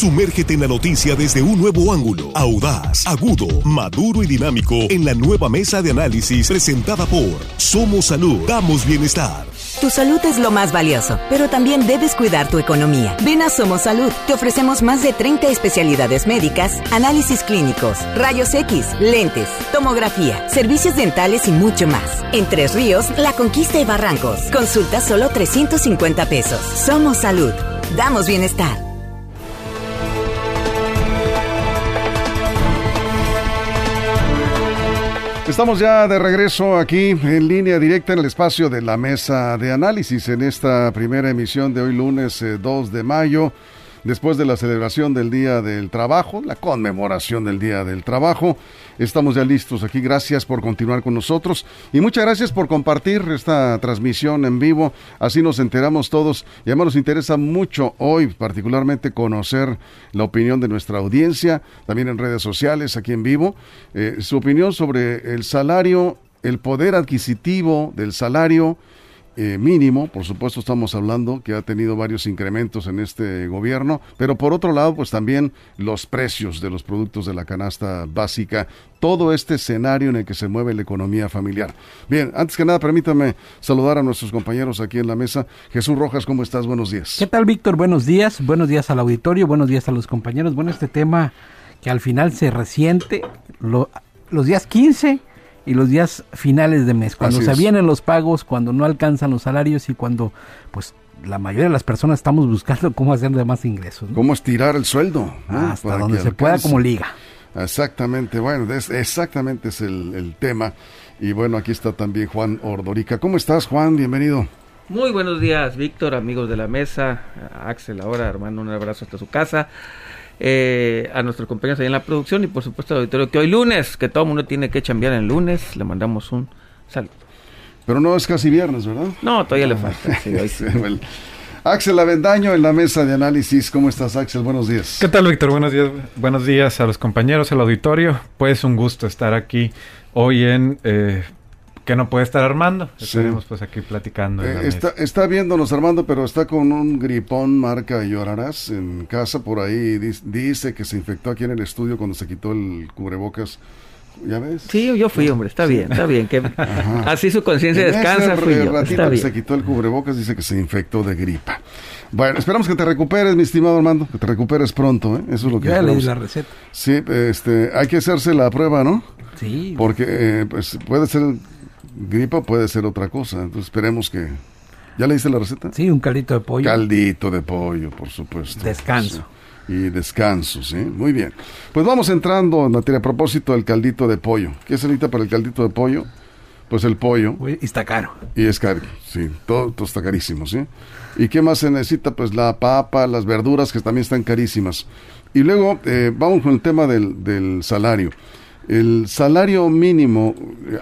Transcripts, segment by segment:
Sumérgete en la noticia desde un nuevo ángulo, audaz, agudo, maduro y dinámico en la nueva mesa de análisis presentada por Somos Salud, damos bienestar. Tu salud es lo más valioso, pero también debes cuidar tu economía. Ven a Somos Salud. Te ofrecemos más de 30 especialidades médicas, análisis clínicos, rayos X, lentes, tomografía, servicios dentales y mucho más. En Tres Ríos, La Conquista y Barrancos. Consulta solo 350 pesos. Somos Salud. Damos bienestar. Estamos ya de regreso aquí en línea directa en el espacio de la mesa de análisis en esta primera emisión de hoy lunes 2 eh, de mayo después de la celebración del Día del Trabajo, la conmemoración del Día del Trabajo. Estamos ya listos aquí. Gracias por continuar con nosotros y muchas gracias por compartir esta transmisión en vivo. Así nos enteramos todos y además nos interesa mucho hoy particularmente conocer la opinión de nuestra audiencia, también en redes sociales, aquí en vivo, eh, su opinión sobre el salario, el poder adquisitivo del salario eh, mínimo, por supuesto estamos hablando que ha tenido varios incrementos en este gobierno, pero por otro lado, pues también los precios de los productos de la canasta básica, todo este escenario en el que se mueve la economía familiar. Bien, antes que nada, permítame saludar a nuestros compañeros aquí en la mesa. Jesús Rojas, ¿cómo estás? Buenos días. ¿Qué tal, Víctor? Buenos días, buenos días al auditorio, buenos días a los compañeros. Bueno, este tema que al final se resiente, los días 15 y los días finales de mes, cuando se vienen los pagos, cuando no alcanzan los salarios y cuando pues la mayoría de las personas estamos buscando cómo hacer de más ingresos. Cómo estirar el sueldo. Hasta donde se pueda como liga. Exactamente, bueno, exactamente es el, el, tema. Y bueno, aquí está también Juan Ordorica. ¿Cómo estás, Juan? Bienvenido. Muy buenos días, Víctor, amigos de la mesa, Axel ahora, hermano, un abrazo hasta su casa eh, a nuestros compañeros ahí en la producción y por supuesto al auditorio que hoy lunes, que todo el mundo tiene que chambear en lunes, le mandamos un saludo. Pero no es casi viernes, ¿verdad? No, todavía le falta. Axel Avendaño en la mesa de análisis. ¿Cómo estás, Axel? Buenos días. ¿Qué tal, Víctor? Buenos días. Buenos días a los compañeros, al auditorio. Pues un gusto estar aquí hoy en eh, que no puede estar Armando. Estaremos pues aquí platicando. Eh, está, está, viéndonos Armando, pero está con un gripón marca Llorarás en casa por ahí. Dice, que se infectó aquí en el estudio cuando se quitó el cubrebocas. ¿Ya ves? Sí, yo fui, hombre, está bien, está bien. Que así su conciencia descansa. Fui yo. se quitó el cubrebocas, dice que se infectó de gripa. Bueno, esperamos que te recuperes, mi estimado Armando, que te recuperes pronto, ¿eh? Eso es lo que Ya leí la receta. Sí, este, hay que hacerse la prueba, ¿no? Sí. Porque eh, pues puede ser gripa puede ser otra cosa. Entonces esperemos que... ¿Ya le hice la receta? Sí, un caldito de pollo. Caldito de pollo, por supuesto. Descanso. Y descanso, sí. Muy bien. Pues vamos entrando en materia a propósito del caldito de pollo. ¿Qué se necesita para el caldito de pollo? Pues el pollo. y está caro. Y es caro, sí. Todo, está carísimo, ¿sí? ¿Y qué más se necesita? Pues la papa, las verduras que también están carísimas. Y luego eh, vamos con el tema del, del salario. El salario mínimo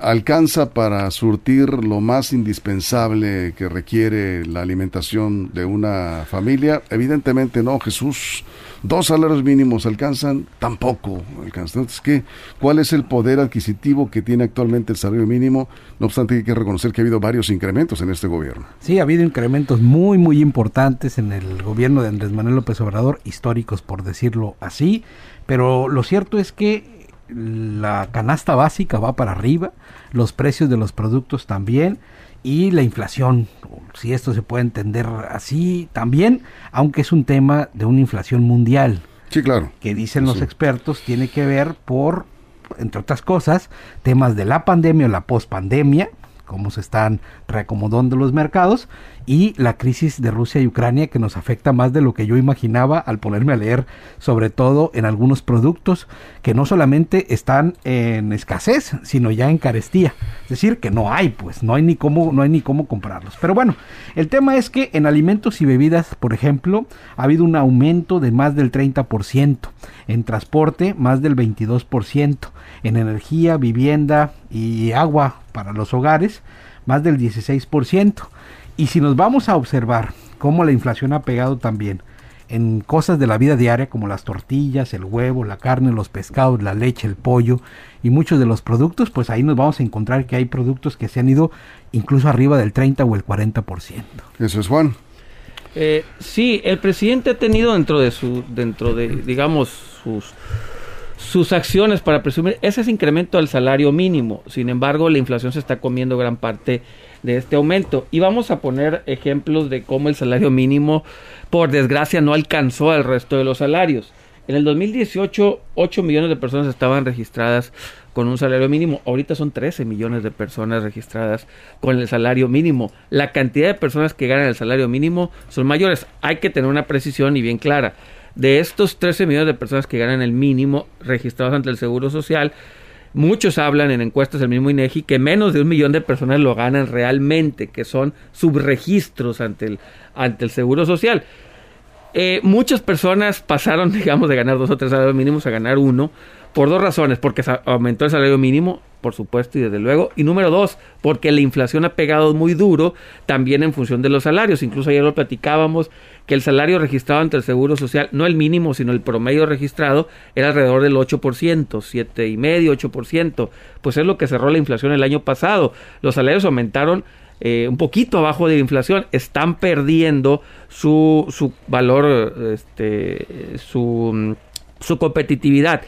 alcanza para surtir lo más indispensable que requiere la alimentación de una familia. Evidentemente no, Jesús. Dos salarios mínimos alcanzan, tampoco alcanzan. Entonces. ¿cuál es el poder adquisitivo que tiene actualmente el salario mínimo? No obstante, hay que reconocer que ha habido varios incrementos en este gobierno. Sí, ha habido incrementos muy, muy importantes en el gobierno de Andrés Manuel López Obrador, históricos por decirlo así. Pero lo cierto es que la canasta básica va para arriba, los precios de los productos también y la inflación, si esto se puede entender así también, aunque es un tema de una inflación mundial. Sí, claro. Que dicen los expertos tiene que ver por, entre otras cosas, temas de la pandemia o la pospandemia, cómo se están reacomodando los mercados y la crisis de Rusia y Ucrania que nos afecta más de lo que yo imaginaba al ponerme a leer, sobre todo en algunos productos que no solamente están en escasez, sino ya en carestía. Es decir, que no hay, pues, no hay ni cómo, no hay ni cómo comprarlos. Pero bueno, el tema es que en alimentos y bebidas, por ejemplo, ha habido un aumento de más del 30%, en transporte más del 22%, en energía, vivienda y agua para los hogares más del 16%. Y si nos vamos a observar cómo la inflación ha pegado también en cosas de la vida diaria como las tortillas, el huevo, la carne, los pescados, la leche, el pollo y muchos de los productos, pues ahí nos vamos a encontrar que hay productos que se han ido incluso arriba del 30 o el 40%. Eso es Juan. Eh, sí, el presidente ha tenido dentro de su, dentro de, digamos, sus sus acciones para presumir ese es incremento al salario mínimo. Sin embargo, la inflación se está comiendo gran parte de este aumento. Y vamos a poner ejemplos de cómo el salario mínimo, por desgracia, no alcanzó al resto de los salarios. En el 2018, 8 millones de personas estaban registradas con un salario mínimo. Ahorita son 13 millones de personas registradas con el salario mínimo. La cantidad de personas que ganan el salario mínimo son mayores. Hay que tener una precisión y bien clara. De estos 13 millones de personas que ganan el mínimo registrados ante el Seguro Social, muchos hablan en encuestas del mismo INEGI que menos de un millón de personas lo ganan realmente, que son subregistros ante el, ante el Seguro Social. Eh, muchas personas pasaron, digamos, de ganar dos o tres salarios mínimos a ganar uno por dos razones, porque aumentó el salario mínimo, por supuesto, y desde luego, y número dos, porque la inflación ha pegado muy duro también en función de los salarios. Incluso ayer lo platicábamos que el salario registrado ante el Seguro Social, no el mínimo, sino el promedio registrado, era alrededor del 8%, 7,5%, 8%, pues es lo que cerró la inflación el año pasado. Los salarios aumentaron eh, un poquito abajo de la inflación, están perdiendo su, su valor, este, su, su competitividad.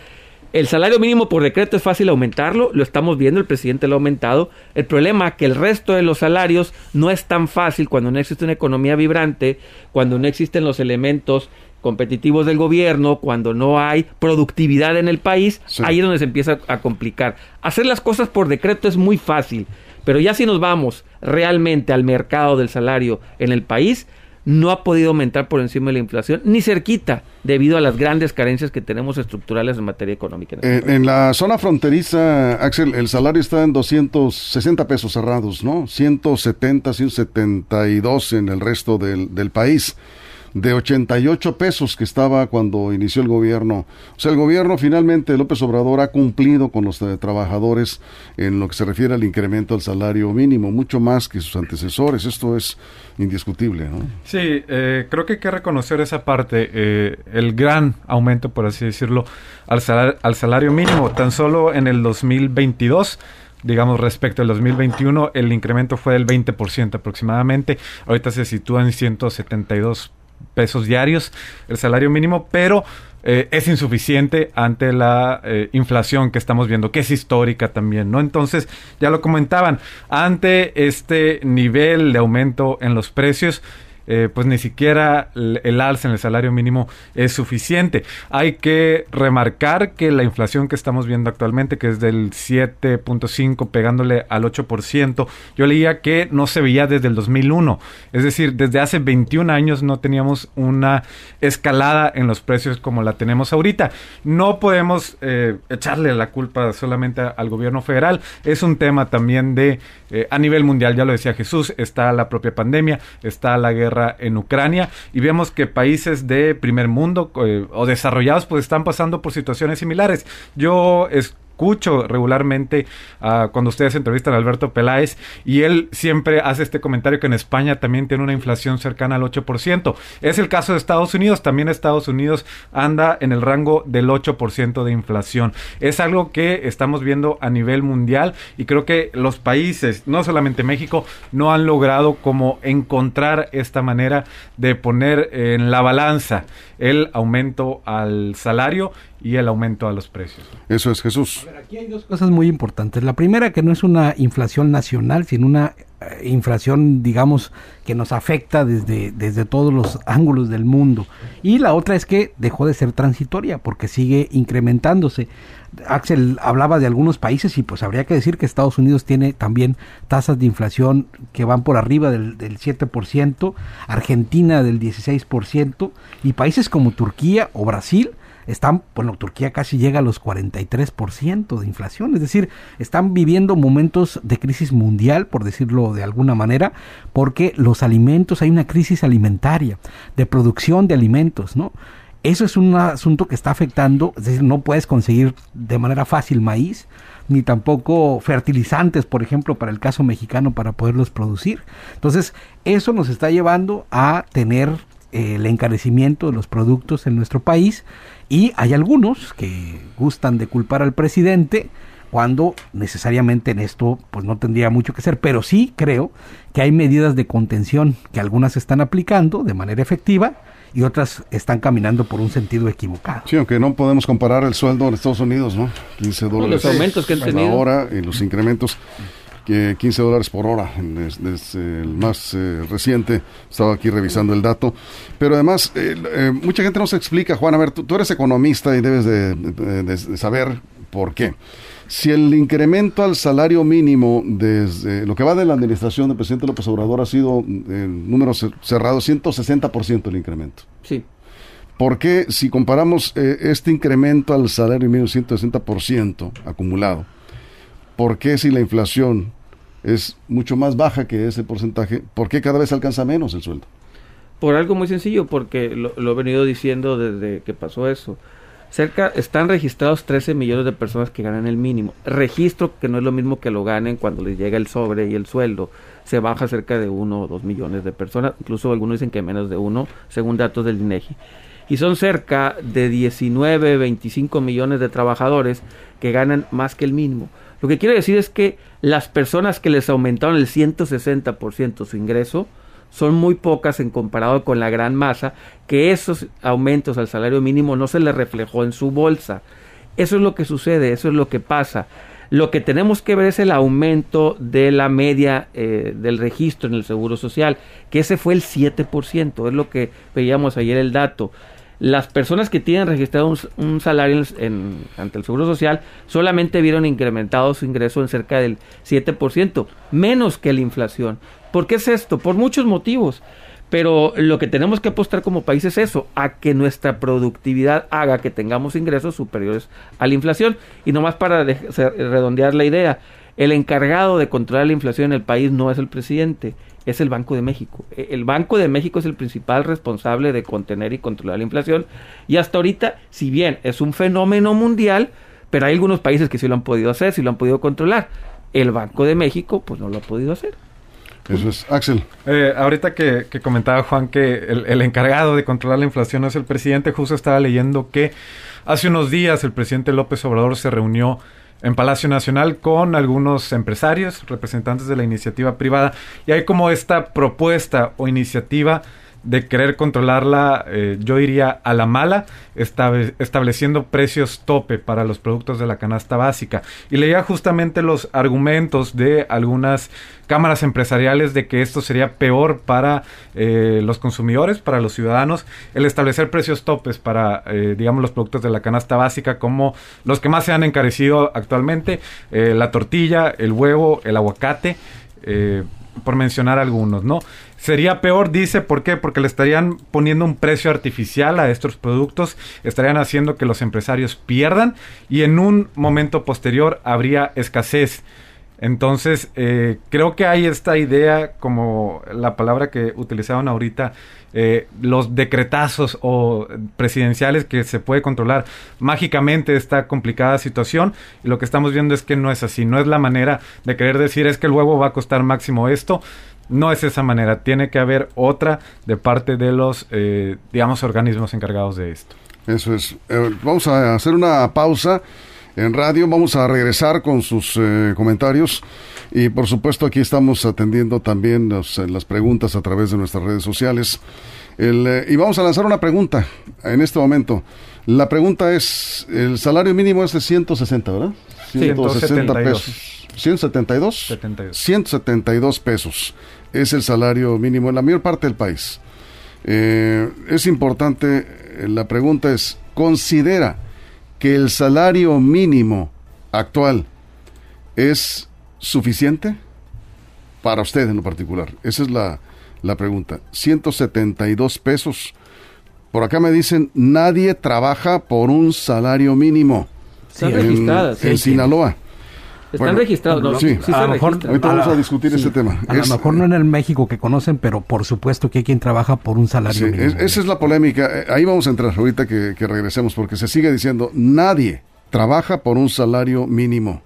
El salario mínimo por decreto es fácil aumentarlo, lo estamos viendo, el presidente lo ha aumentado. El problema es que el resto de los salarios no es tan fácil cuando no existe una economía vibrante, cuando no existen los elementos competitivos del gobierno, cuando no hay productividad en el país, ahí es donde se empieza a complicar. Hacer las cosas por decreto es muy fácil, pero ya si nos vamos realmente al mercado del salario en el país, no ha podido aumentar por encima de la inflación, ni cerquita, debido a las grandes carencias que tenemos estructurales en materia económica. En, este en la zona fronteriza, Axel, el salario está en 260 pesos cerrados, ¿no? 170, 172 en el resto del, del país de 88 pesos que estaba cuando inició el gobierno. O sea, el gobierno finalmente, López Obrador, ha cumplido con los eh, trabajadores en lo que se refiere al incremento del salario mínimo, mucho más que sus antecesores. Esto es indiscutible. ¿no? Sí, eh, creo que hay que reconocer esa parte, eh, el gran aumento, por así decirlo, al al salario mínimo. Tan solo en el 2022 digamos, respecto al 2021, el incremento fue del 20% aproximadamente. Ahorita se sitúa en 172 pesos diarios el salario mínimo, pero eh, es insuficiente ante la eh, inflación que estamos viendo, que es histórica también, ¿no? Entonces, ya lo comentaban, ante este nivel de aumento en los precios, eh, pues ni siquiera el alza en el salario mínimo es suficiente. Hay que remarcar que la inflación que estamos viendo actualmente, que es del 7.5 pegándole al 8%, yo leía que no se veía desde el 2001. Es decir, desde hace 21 años no teníamos una escalada en los precios como la tenemos ahorita. No podemos eh, echarle la culpa solamente al gobierno federal. Es un tema también de, eh, a nivel mundial, ya lo decía Jesús, está la propia pandemia, está la guerra en Ucrania y vemos que países de primer mundo eh, o desarrollados pues están pasando por situaciones similares. Yo es, escucho regularmente uh, cuando ustedes entrevistan a Alberto Peláez y él siempre hace este comentario que en España también tiene una inflación cercana al 8%. Es el caso de Estados Unidos, también Estados Unidos anda en el rango del 8% de inflación. Es algo que estamos viendo a nivel mundial y creo que los países, no solamente México, no han logrado como encontrar esta manera de poner en la balanza el aumento al salario y el aumento a los precios. Eso es Jesús. Aquí hay dos cosas muy importantes. La primera que no es una inflación nacional, sino una eh, inflación, digamos, que nos afecta desde, desde todos los ángulos del mundo. Y la otra es que dejó de ser transitoria porque sigue incrementándose. Axel hablaba de algunos países y pues habría que decir que Estados Unidos tiene también tasas de inflación que van por arriba del, del 7%, Argentina del 16% y países como Turquía o Brasil están, bueno, Turquía casi llega a los 43% de inflación, es decir, están viviendo momentos de crisis mundial, por decirlo de alguna manera, porque los alimentos, hay una crisis alimentaria, de producción de alimentos, ¿no? Eso es un asunto que está afectando, es decir, no puedes conseguir de manera fácil maíz, ni tampoco fertilizantes, por ejemplo, para el caso mexicano, para poderlos producir. Entonces, eso nos está llevando a tener el encarecimiento de los productos en nuestro país y hay algunos que gustan de culpar al presidente cuando necesariamente en esto pues no tendría mucho que ser, pero sí creo que hay medidas de contención que algunas están aplicando de manera efectiva y otras están caminando por un sentido equivocado. Sí, aunque no podemos comparar el sueldo en Estados Unidos, ¿no? 15 dólares. Los aumentos que han tenido. Ahora y los incrementos. Que 15 dólares por hora, es, el más eh, reciente, estaba aquí revisando el dato, pero además eh, eh, mucha gente no se explica, Juan, a ver, tú, eres economista y debes de saber por qué. Si el incremento al salario mínimo desde lo que va de la administración del presidente López Obrador ha sido en números cerrados 160% el incremento. Sí. ¿Por qué si comparamos eh, este incremento al salario mínimo 160% acumulado? ¿Por qué si la inflación es mucho más baja que ese porcentaje, por qué cada vez alcanza menos el sueldo? Por algo muy sencillo, porque lo he venido diciendo desde que pasó eso Cerca están registrados 13 millones de personas que ganan el mínimo. Registro que no es lo mismo que lo ganen cuando les llega el sobre y el sueldo. Se baja cerca de 1 o 2 millones de personas. Incluso algunos dicen que menos de uno, según datos del INEGI. Y son cerca de 19, 25 millones de trabajadores que ganan más que el mínimo. Lo que quiero decir es que las personas que les aumentaron el 160% su ingreso, son muy pocas en comparado con la gran masa, que esos aumentos al salario mínimo no se les reflejó en su bolsa. Eso es lo que sucede, eso es lo que pasa. Lo que tenemos que ver es el aumento de la media eh, del registro en el Seguro Social, que ese fue el 7%, es lo que veíamos ayer el dato. Las personas que tienen registrado un, salario ante el Seguro Social solamente vieron incrementado su ingreso en cerca del 7%, menos que la inflación. ¿Por qué es esto? Por muchos motivos. Pero lo que tenemos que apostar como país es eso, a que nuestra productividad haga que tengamos ingresos superiores a la inflación. Y nomás para redondear la idea, el encargado de controlar la inflación en el país no es el presidente, es el Banco de México. E, el Banco de México es el principal responsable de contener y controlar la inflación. Y hasta ahorita, si bien es un fenómeno mundial, pero hay algunos países que sí lo han podido hacer, sí lo han podido controlar. El Banco de México, pues no lo ha podido hacer. Eso es. Axel. Eh, ahorita que, comentaba Juan que el, encargado de controlar la inflación es el presidente, justo estaba leyendo que hace unos días el presidente López Obrador se reunió en Palacio Nacional con algunos empresarios, representantes de la iniciativa privada, y hay como esta propuesta o iniciativa de querer controlarla, eh, yo diría a la mala, estableciendo precios tope para los productos de la canasta básica. Y leía justamente los argumentos de algunas cámaras empresariales de que esto sería peor para eh, los consumidores, para los ciudadanos, el establecer precios topes para, eh, digamos, los productos de la canasta básica, como los que más se han encarecido actualmente, la tortilla, el huevo, el aguacate por mencionar algunos, ¿no? Sería peor, dice, ¿por qué? Porque le estarían poniendo un precio artificial a estos productos, estarían haciendo que los empresarios pierdan y en un momento posterior habría escasez. Entonces, eh, creo que hay esta idea, como la palabra que utilizaban ahorita, eh, los decretazos o presidenciales que se puede controlar mágicamente esta complicada situación. Y lo que estamos viendo es que no es así, no es la manera de querer decir es que el huevo va a costar máximo esto. No es esa manera, tiene que haber otra de parte de los, eh, digamos, organismos encargados de esto. Eso es. vamos a hacer una pausa en radio. Vamos a regresar con sus eh, comentarios y por supuesto aquí estamos atendiendo también eh, las preguntas a través de nuestras redes sociales. Eh, y vamos a lanzar una pregunta en este momento. La pregunta es, el salario mínimo es de 160, ¿verdad? 160 pesos. 172. 172 pesos es el salario mínimo en la mayor parte del país. es importante, la pregunta es, ¿considera que el salario mínimo actual es suficiente para usted en lo particular? Esa es la, la pregunta. 172 pesos. Por acá me dicen, nadie trabaja por un salario mínimo. Registradas. En, Sinaloa. Están registrados, ¿no? Sí, a lo mejor, ahorita vamos a, discutir ese tema. A lo mejor no en el México que conocen, pero por supuesto que hay quien trabaja por un salario mínimo. esa es la polémica. Eh, ahí vamos a entrar ahorita que, que regresemos, porque se sigue diciendo, nadie trabaja por un salario mínimo.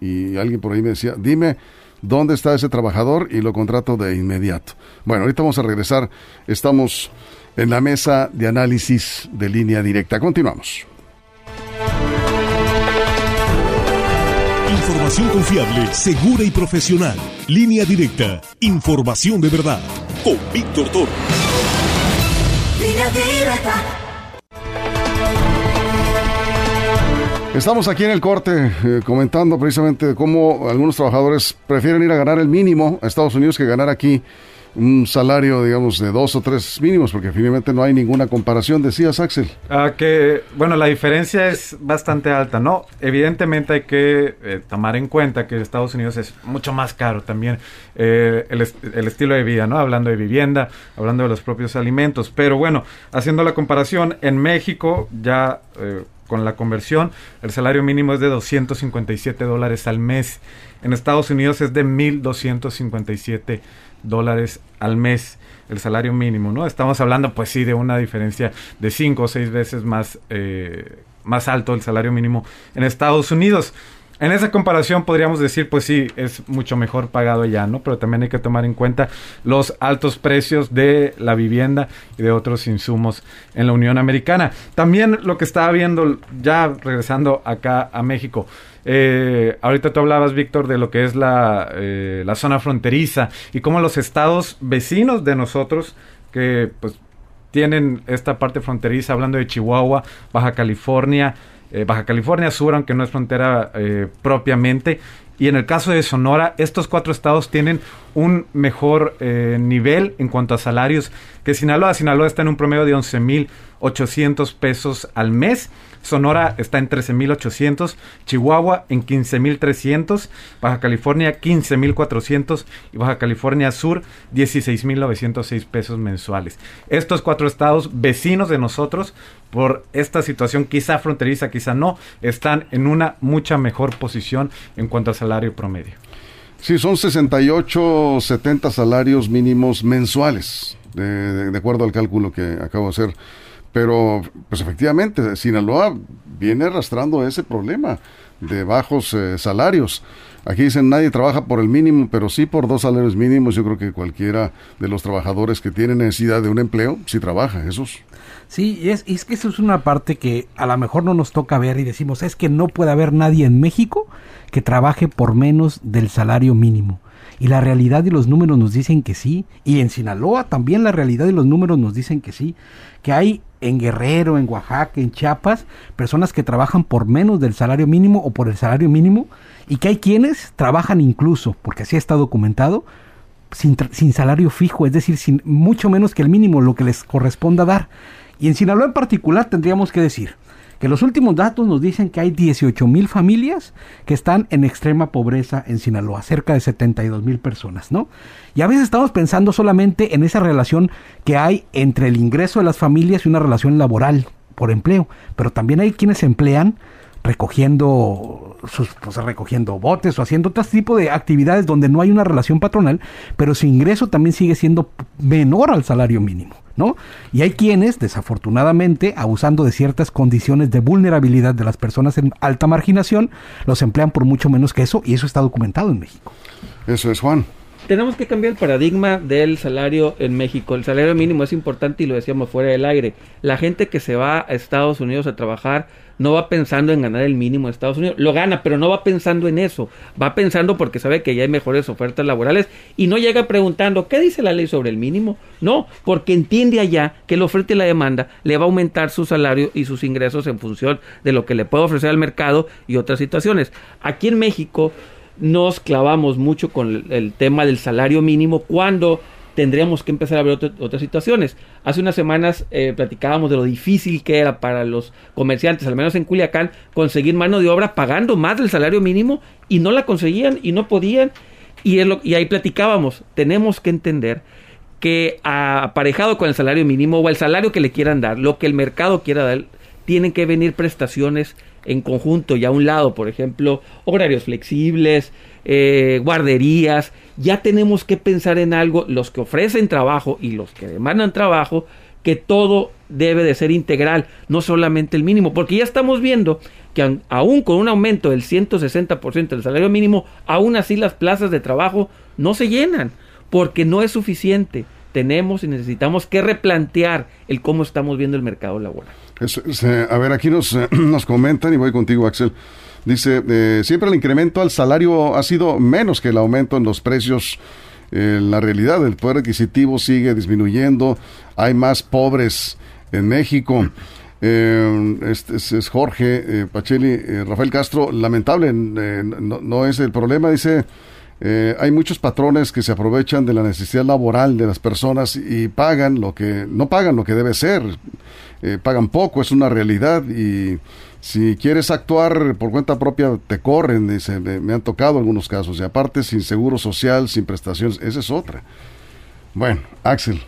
Y alguien por ahí me decía, dime dónde está ese trabajador y lo contrato de inmediato. Bueno, ahorita vamos a regresar. Estamos en la mesa de análisis de línea directa. Continuamos. Información confiable, segura y profesional. Línea directa. Información de verdad. Con Víctor Toro. Estamos aquí en el corte eh, comentando precisamente cómo algunos trabajadores prefieren ir a ganar el mínimo a Estados Unidos que ganar aquí un salario, digamos, de dos o tres mínimos, porque finalmente no hay ninguna comparación, decías, Axel. Ah, que, bueno, la diferencia es bastante alta, ¿no? Evidentemente hay que eh, tomar en cuenta que Estados Unidos es mucho más caro también eh, el, estilo de vida, ¿no? Hablando de vivienda, hablando de los propios alimentos, pero bueno, haciendo la comparación, en México ya... Eh, con la conversión, el salario mínimo es de 257 dólares al mes. En Estados Unidos es de 1.257 dólares al mes el salario mínimo, ¿no? Estamos hablando, pues sí, de una diferencia de cinco o seis veces más, eh, más alto el salario mínimo en Estados Unidos. En esa comparación podríamos decir, pues sí, es mucho mejor pagado ya, ¿no? Pero también hay que tomar en cuenta los altos precios de la vivienda y de otros insumos en la Unión Americana. También lo que estaba viendo, ya regresando acá a México, eh, ahorita tú hablabas, Víctor, de lo que es la, eh, la zona fronteriza y cómo los estados vecinos de nosotros, que pues tienen esta parte fronteriza, hablando de Chihuahua, Baja California, eh, Baja California Sur, aunque no es frontera propiamente, y en el caso de Sonora, estos cuatro estados tienen un mejor nivel en cuanto a salarios que Sinaloa. Sinaloa está en un promedio de 11.800 pesos al mes Sonora está en 13.800, Chihuahua en 15.300, Baja California 15.400 y Baja California Sur 16.906 pesos mensuales. Estos cuatro estados vecinos de nosotros, por esta situación quizá fronteriza, quizá no, están en una mucha mejor posición en cuanto a salario promedio. Sí, son 68, 70 salarios mínimos mensuales, de, acuerdo al cálculo que acabo de hacer. Pero, pues efectivamente, Sinaloa viene arrastrando ese problema de bajos eh, salarios. Aquí dicen nadie trabaja por el mínimo, pero sí por dos salarios mínimos. Yo creo que cualquiera de los trabajadores que tiene necesidad de un empleo, sí trabaja, Jesús. Sí, y es, es que eso es una parte que a lo mejor no nos toca ver y decimos, es que no puede haber nadie en México que trabaje por menos del salario mínimo. Y la realidad y los números nos dicen que sí. Y en Sinaloa también la realidad y los números nos dicen que sí. Que hay en Guerrero, en Oaxaca, en Chiapas, personas que trabajan por menos del salario mínimo o por el salario mínimo, y que hay quienes trabajan incluso, porque así está documentado, sin, sin salario fijo, es decir, sin mucho menos que el mínimo, lo que les corresponda dar. Y en Sinaloa en particular tendríamos que decir, que los últimos datos nos dicen que hay 18 mil familias que están en extrema pobreza en Sinaloa, cerca de 72 mil personas, ¿no? Y a veces estamos pensando solamente en esa relación que hay entre el ingreso de las familias y una relación laboral por empleo, pero también hay quienes emplean recogiendo sus pues, recogiendo botes o haciendo otro tipo de actividades donde no hay una relación patronal, pero su ingreso también sigue siendo menor al salario mínimo. ¿no? Y hay quienes, desafortunadamente, abusando de ciertas condiciones de vulnerabilidad de las personas en alta marginación, los emplean por mucho menos que eso, y eso está documentado en México. Eso es, Juan tenemos que cambiar el paradigma del salario en México. El salario mínimo es importante y lo decíamos fuera del aire. La gente que se va a Estados Unidos a trabajar no va pensando en ganar el mínimo de Estados Unidos. Lo gana, pero no va pensando en eso. Va pensando porque sabe que ya hay mejores ofertas laborales y no llega preguntando qué dice la ley sobre el mínimo. No, porque entiende allá que la oferta y la demanda le va a aumentar su salario y sus ingresos en función de lo que le puede ofrecer al mercado y otras situaciones. Aquí en México nos clavamos mucho con el tema del salario mínimo cuando tendríamos que empezar a ver otras situaciones. Hace unas semanas eh, platicábamos de lo difícil que era para los comerciantes, al menos en Culiacán, conseguir mano de obra pagando más del salario mínimo y no la conseguían y no podían. Y, y ahí platicábamos, tenemos que entender que aparejado con el salario mínimo o el salario que le quieran dar, lo que el mercado quiera dar, tienen que venir prestaciones en conjunto y a un lado, por ejemplo, horarios flexibles, eh, guarderías, ya tenemos que pensar en algo, los que ofrecen trabajo y los que demandan trabajo, que todo debe de ser integral, no solamente el mínimo, porque ya estamos viendo que aún con un aumento del 160% del salario mínimo, aún así las plazas de trabajo no se llenan, porque no es suficiente tenemos y necesitamos que replantear el cómo estamos viendo el mercado laboral. A ver, aquí nos, nos comentan, y voy contigo, Axel. Dice, eh, siempre el incremento al salario ha sido menos que el aumento en los precios. En la realidad, el poder adquisitivo sigue disminuyendo, hay más pobres en México. Eh, este es, Jorge eh, Pacheli, eh, Rafael Castro, lamentable, no, no, es el problema, dice, hay muchos patrones que se aprovechan de la necesidad laboral de las personas y pagan lo que, no pagan lo que debe ser, pagan poco, es una realidad y si quieres actuar por cuenta propia te corren, dice, me, me han tocado algunos casos y aparte sin seguro social, sin prestaciones, esa es otra. Bueno, Axel.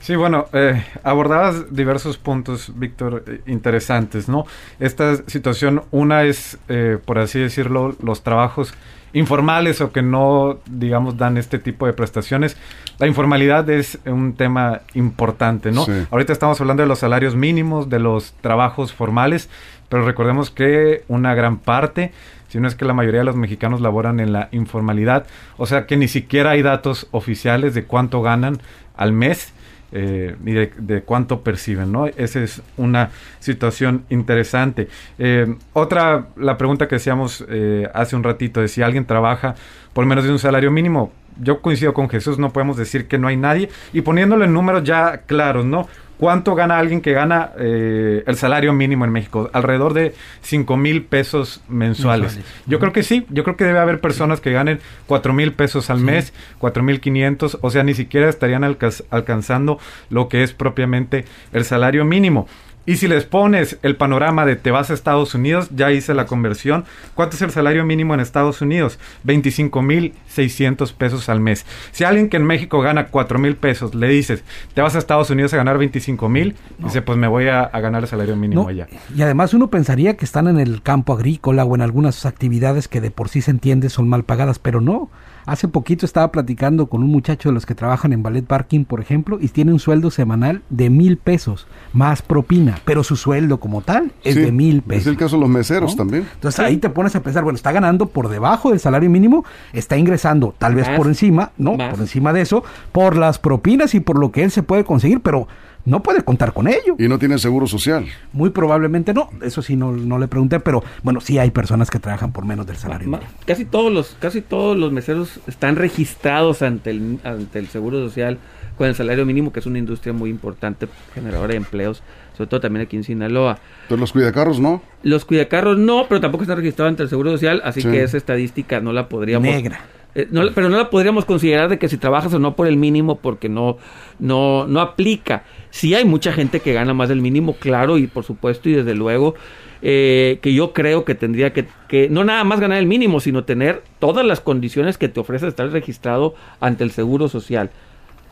Sí, bueno, eh, abordabas diversos puntos, Víctor, eh, interesantes, ¿no? Esta situación, una es, eh, por así decirlo, los trabajos informales o que no, digamos, dan este tipo de prestaciones. La informalidad es un tema importante, ¿no? Ahorita estamos hablando de los salarios mínimos, de los trabajos formales, pero recordemos que una gran parte, si no es que la mayoría de los mexicanos laboran en la informalidad, o sea que ni siquiera hay datos oficiales de cuánto ganan al mes eh, y de, cuánto perciben, ¿no? Esa es una situación interesante. Eh, otra, la pregunta que decíamos eh, hace un ratito, de si alguien trabaja por menos de un salario mínimo, yo coincido con Jesús, no podemos decir que no hay nadie, y poniéndolo en números ya claros, ¿no? ¿Cuánto gana alguien que gana eh, el salario mínimo en México? Alrededor de 5 mil pesos mensuales. Yo creo que sí, yo creo que debe haber personas que ganen 4 mil pesos al mes, 4 mil 500, o sea, ni siquiera estarían alcanzando lo que es propiamente el salario mínimo. Y si les pones el panorama de te vas a Estados Unidos, ya hice la conversión. ¿Cuánto es el salario mínimo en Estados Unidos? 25 mil 600 pesos al mes. Si alguien que en México gana 4 mil pesos le dices, te vas a Estados Unidos a ganar 25 mil, dice, pues me voy a, ganar el salario mínimo allá. Y además uno pensaría que están en el campo agrícola o en algunas actividades que de por sí se entiende son mal pagadas, pero no. Hace poquito estaba platicando con un muchacho de los que trabajan en ballet parking, por ejemplo, y tiene un sueldo semanal de mil pesos, más propina, pero su sueldo como tal es de mil pesos. Es el caso de los meseros también. Entonces ahí te pones a pensar, bueno, está ganando por debajo del salario mínimo, está ingresando tal vez por encima, ¿no? Por encima de eso, por las propinas y por lo que él se puede conseguir, pero no puede contar con ello. Y no tiene seguro social. Muy probablemente no, eso sí no, no le pregunté, pero bueno, sí hay personas que trabajan por menos del salario Casi todos los casi todos los meseros están registrados ante el ante el Seguro Social con el salario mínimo, que es una industria muy importante generadora de empleos, sobre todo también aquí en Sinaloa. Pero los cuidacarros no. Los cuidacarros no, pero tampoco están registrados ante el Seguro Social, así que esa estadística no la podríamos negra eh, pero no la podríamos considerar de que si trabajas o no por el mínimo porque no, no, no aplica. Sí hay mucha gente que gana más del mínimo, claro, y por supuesto, y desde luego, eh, que yo creo que tendría que, que, no nada más ganar el mínimo, sino tener todas las condiciones que te ofrece estar registrado ante el Seguro Social.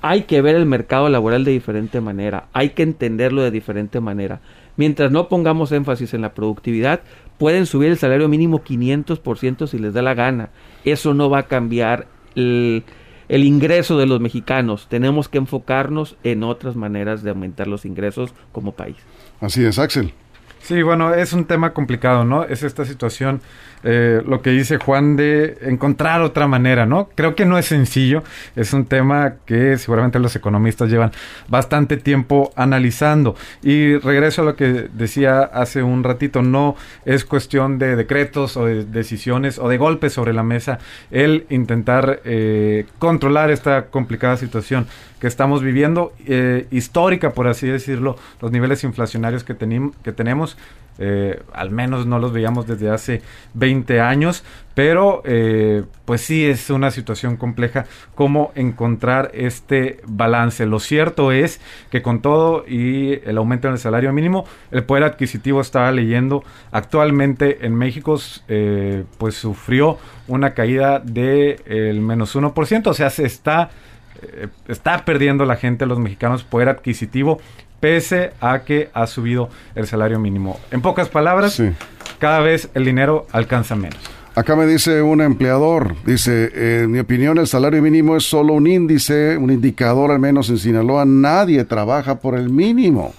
Hay que ver el mercado laboral de diferente manera, hay que entenderlo de diferente manera. Mientras no pongamos énfasis en la productividad, pueden subir el salario mínimo 500% si les da la gana. Eso no va a cambiar el, el, ingreso de los mexicanos. Tenemos que enfocarnos en otras maneras de aumentar los ingresos como país. Así es, Axel. Sí, bueno, es un tema complicado, ¿no? Es esta situación eh, lo que dice Juan de encontrar otra manera, ¿no? Creo que no es sencillo, es un tema que seguramente los economistas llevan bastante tiempo analizando. Y regreso a lo que decía hace un ratito, no es cuestión de decretos o de decisiones o de golpes sobre la mesa el intentar eh, controlar esta complicada situación que estamos viviendo, eh, histórica, por así decirlo, los niveles inflacionarios que, que tenemos eh, al menos no los veíamos desde hace 20 años, pero eh, pues sí es una situación compleja cómo encontrar este balance. Lo cierto es que con todo y el aumento en el salario mínimo, el poder adquisitivo estaba leyendo actualmente en México eh, pues sufrió una caída del el menos 1%, o sea, se está está perdiendo la gente, los mexicanos, poder adquisitivo pese a que ha subido el salario mínimo. En pocas palabras, cada vez el dinero alcanza menos. Acá me dice un empleador, dice, en mi opinión el salario mínimo es solo un índice, un indicador al menos en Sinaloa, nadie trabaja por el mínimo.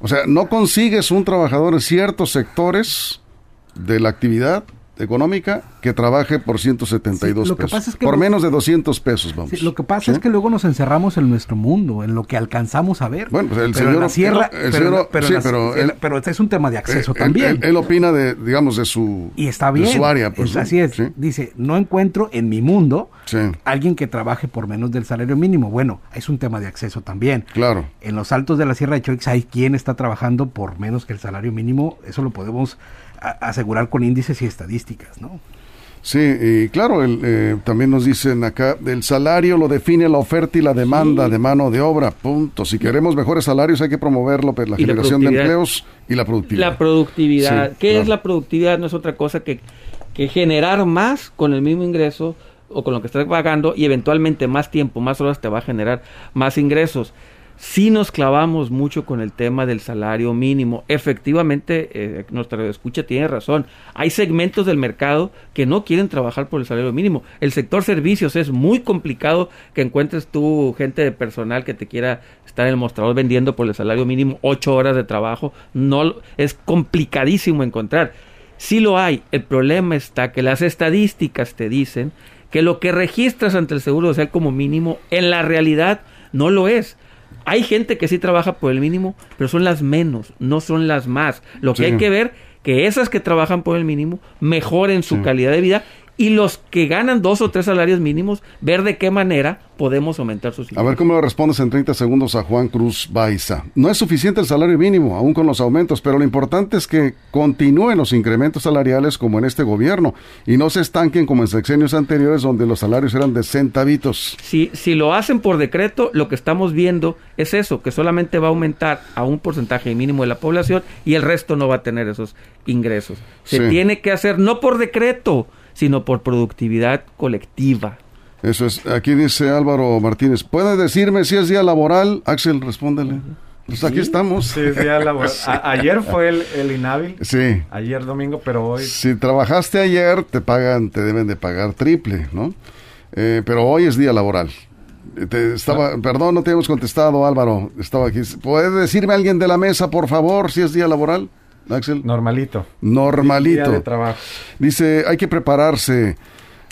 O sea, no consigues un trabajador en ciertos sectores de la actividad económica que trabaje por 172 Sí, pesos. es que por lo- menos de 200 pesos, vamos. Sí, lo que pasa ¿Sí? es que luego nos encerramos en nuestro mundo, en lo que alcanzamos a ver. Bueno, pues el pero en señor- la sierra, el pero, pero, en la- pero él- pero este es un tema de acceso Eh, también. Él, él opina de, digamos, de su, y está de su área. Pues, es- así es. Dice, no encuentro en mi mundo alguien que trabaje por menos del salario mínimo. Bueno, es un tema de acceso también. Claro. En los altos de la Sierra de Choix hay quien está trabajando por menos que el salario mínimo. Eso lo podemos asegurar con índices y estadísticas, ¿no? Sí, y claro, el, eh, también nos dicen acá, el salario lo define la oferta y la demanda de mano de obra, punto. Si queremos mejores salarios hay que promoverlo, pues, la generación de empleos y la productividad. La productividad. Sí, ¿Qué claro. es la productividad? No es otra cosa que, que generar más con el mismo ingreso o con lo que estás pagando y eventualmente más tiempo, más horas te va a generar más ingresos. Si nos clavamos mucho con el tema del salario mínimo, efectivamente eh, nuestra escucha tiene razón. Hay segmentos del mercado que no quieren trabajar por el salario mínimo. El sector servicios es muy complicado que encuentres tú gente de personal que te quiera estar en el mostrador vendiendo por el salario mínimo ocho horas de trabajo. No es complicadísimo encontrar. Sí lo hay. El problema está que las estadísticas te dicen que lo que registras ante el Seguro Social como mínimo en la realidad no lo es. Hay gente que sí trabaja por el mínimo, pero son las menos, no son las más. Lo que Sí. hay que ver que esas que trabajan por el mínimo mejoren su Sí. calidad de vida y los que ganan dos o tres salarios mínimos, ver de qué manera podemos aumentar sus A ver cómo le respondes en 30 segundos a Juan Cruz Baiza. No es suficiente el salario mínimo, aún con los aumentos, pero lo importante es que continúen los incrementos salariales como en este gobierno y no se estanquen como en sexenios anteriores donde los salarios eran de centavitos. Si, si lo hacen por decreto, lo que estamos viendo es eso, que solamente va a aumentar a un porcentaje mínimo de la población y el resto no va a tener esos ingresos. Se Sí. tiene que hacer no por decreto, sino por productividad colectiva. Eso es. Aquí dice Álvaro Martínez. ¿Puede decirme si es día laboral? Axel, respóndele. Pues aquí estamos. Sí, es día laboral. A- ayer fue el, el inhábil. Sí. Ayer domingo, pero hoy. Si trabajaste ayer, te pagan, te deben de pagar triple, ¿no? Eh, pero hoy es día laboral. Eh, Te estaba, perdón, no te hemos contestado, Álvaro. Estaba aquí. ¿Puede decirme alguien de la mesa, por favor, si es día laboral? Axel. Normalito. Normalito. De trabajo. Dice, hay que prepararse.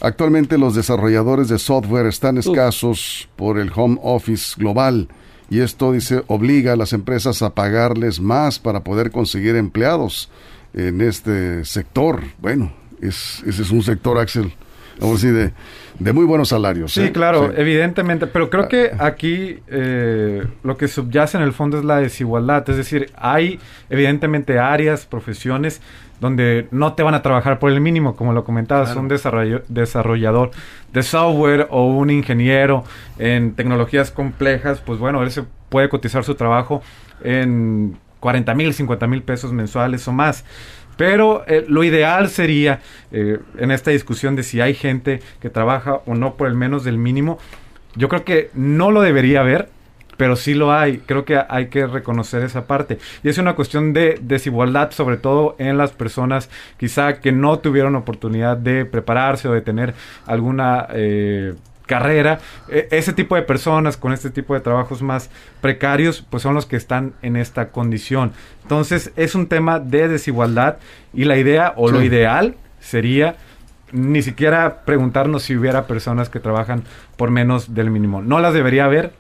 Actualmente los desarrolladores de software están escasos por el home office global y esto, dice, obliga a las empresas a pagarles más para poder conseguir empleados en este sector. Bueno, es, ese es un sector, Axel, vamos a decir, de, de muy buenos salarios. Sí, ¿eh? claro, Sí. evidentemente, pero creo que aquí eh, lo que subyace en el fondo es la desigualdad, es decir, hay evidentemente áreas, profesiones donde no te van a trabajar por el mínimo, como lo comentabas, Claro. un desarrollo- desarrollador de software o un ingeniero en tecnologías complejas, pues bueno, él se puede cotizar su trabajo en 40 mil, 50 mil pesos mensuales o más. Pero eh, lo ideal sería, eh, en esta discusión de si hay gente que trabaja o no por el menos del mínimo, yo creo que no lo debería haber, pero sí lo hay. Creo que hay que reconocer esa parte. Y es una cuestión de desigualdad, sobre todo en las personas quizá que no tuvieron oportunidad de prepararse o de tener alguna... eh, carrera, E- ese tipo de personas con este tipo de trabajos más precarios, pues son los que están en esta condición. Entonces es un tema de desigualdad y la idea o lo ideal sería ni siquiera preguntarnos si hubiera personas que trabajan por menos del mínimo. No las debería haber,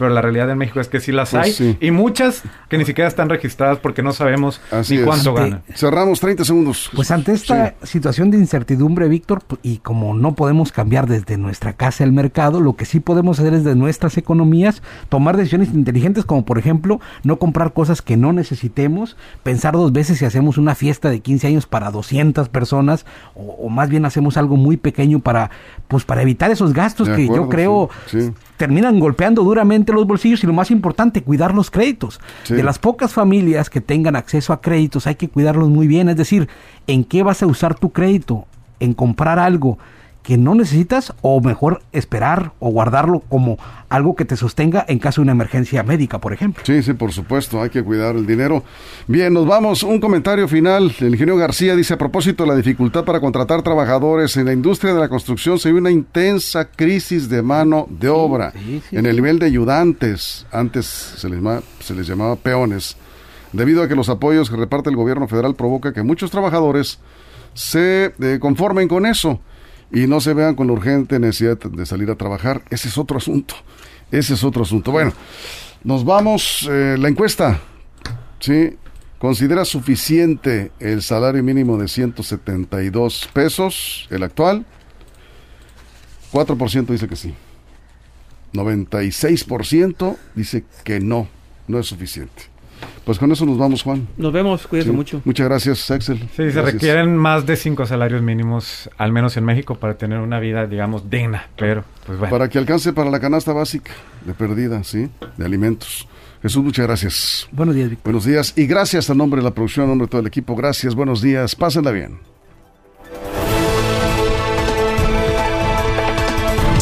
pero la realidad en México es que sí las Pues hay sí. y muchas que ni siquiera están registradas porque no sabemos Así ni cuánto Ante- ganan. Cerramos 30 segundos. Pues ante esta situación de incertidumbre, Víctor, pu- y como no podemos cambiar desde nuestra casa el mercado, lo que sí podemos hacer es de nuestras economías tomar decisiones inteligentes, como por ejemplo no comprar cosas que no necesitemos, pensar dos veces si hacemos una fiesta de 15 años para 200 personas o, o más bien hacemos algo muy pequeño para pues para evitar esos gastos De que acuerdo, yo creo sí, sí. Terminan golpeando duramente los bolsillos y lo más importante, cuidar los créditos. Sí. De las pocas familias que tengan acceso a créditos hay que cuidarlos muy bien, es decir, ¿en qué vas a usar tu crédito? ¿En comprar algo que no necesitas o mejor esperar o guardarlo como algo que te sostenga en caso de una emergencia médica, por ejemplo? Sí, sí, por supuesto, hay que cuidar el dinero. Bien, nos vamos. Un comentario final. El ingeniero García dice, a propósito de la dificultad para contratar trabajadores en la industria de la construcción, se ve una intensa crisis de mano de obra sí, sí, en el nivel de ayudantes. Antes se les, ma- se les llamaba peones. Debido a que los apoyos que reparte el gobierno federal provoca que muchos trabajadores se eh, conformen con eso y no se vean con urgente necesidad de salir a trabajar. Ese es otro asunto. Ese es otro asunto. Bueno, nos vamos. Eh, la encuesta. ¿Sí? ¿Considera suficiente el salario mínimo de 172 pesos, el actual? 4% dice que sí. 96% dice que no, no es suficiente. Pues con eso nos vamos, Juan. Nos vemos, cuídense mucho. Muchas gracias, Axel. Sí, se requieren más de cinco salarios mínimos, al menos en México, para tener una vida, digamos, digna. Pero, pues bueno. Para que alcance para la canasta básica de perdida, ¿sí? De alimentos. Jesús, muchas gracias. Buenos días, Víctor. Buenos días y gracias a nombre de la producción, a nombre de todo el equipo. Gracias, buenos días. Pásenla bien.